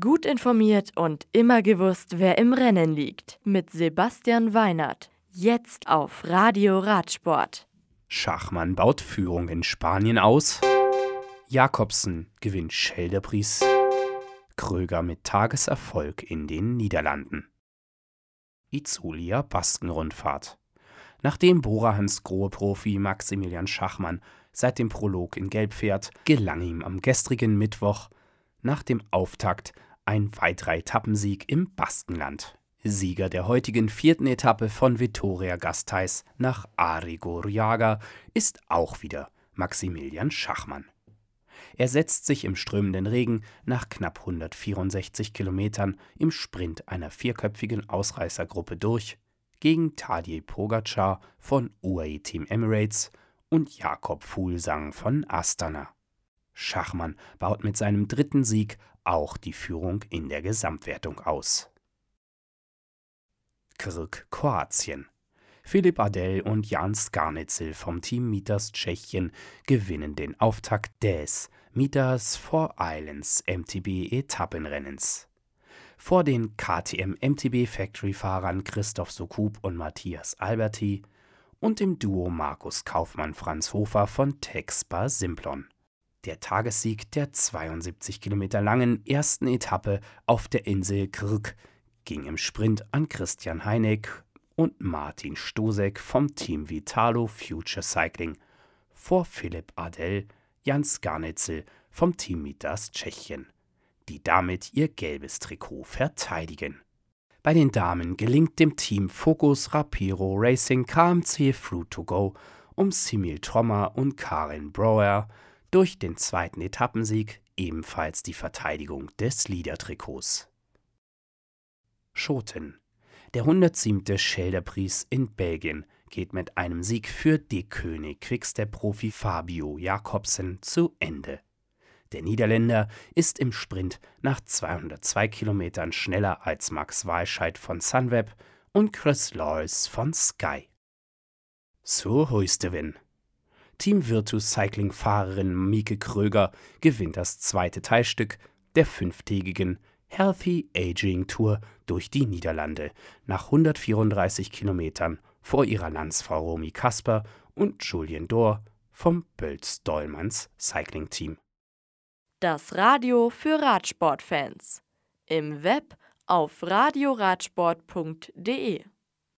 Gut informiert und immer gewusst, wer im Rennen liegt. Mit Sebastian Weinert. Jetzt auf Radio Radsport. Schachmann baut Führung in Spanien aus. Jakobsen gewinnt Scheldepries. Kröger mit Tageserfolg in den Niederlanden. Izulia Baskenrundfahrt. Nachdem Borahans Grohe-Profi Maximilian Schachmann seit dem Prolog in Gelb fährt, gelang ihm am gestrigen Mittwoch nach dem Auftakt ein weiterer Etappensieg im Baskenland. Sieger der heutigen vierten Etappe von Vitoria Gasteiz nach Arrigorriaga ist auch wieder Maximilian Schachmann. Er setzt sich im strömenden Regen nach knapp 164 Kilometern im Sprint einer vierköpfigen Ausreißergruppe durch gegen Tadej Pogacar von UAE Team Emirates und Jakob Fuglsang von Astana. Schachmann baut mit seinem dritten Sieg auch die Führung in der Gesamtwertung aus. Krk Kroatien. Philipp Adel und Jan Skarnitzel vom Team Mitas Tschechien gewinnen den Auftakt des Mitas Four Islands MTB Etappenrennens. Vor den KTM MTB Factory-Fahrern Christoph Sokub und Matthias Alberti und dem Duo Markus Kaufmann-Franz Hofer von Texpa Simplon der Tagessieg der 72 Kilometer langen ersten Etappe auf der Insel Krk ging im Sprint an Christian Heineck und Martin Stosek vom Team Vitalo Future Cycling vor Philipp Adel, Jans Garnitzel vom Team Mitas Tschechien, die damit ihr gelbes Trikot verteidigen. Bei den Damen gelingt dem Team Focus Rapiro Racing KMC Fruit to Go um Simil Trommer und Karin Brower durch den zweiten Etappensieg ebenfalls die Verteidigung des Liedertrikots. Schoten. Der 107. Schelderpries in Belgien geht mit einem Sieg für die König Quickstep-Profi Fabio Jakobsen zu Ende. Der Niederländer ist im Sprint nach 202 Kilometern schneller als Max Walscheid von Sunweb und Chris Lawrence von Sky. So Huistewin. Team Virtus Cycling-Fahrerin Mieke Kröger gewinnt das zweite Teilstück der fünftägigen Healthy Aging Tour durch die Niederlande nach 134 Kilometern vor ihrer Landsfrau Romy Kasper und Julien Dor vom Bölz-Dollmanns Cycling Team. Das Radio für Radsportfans. Im Web auf radioradsport.de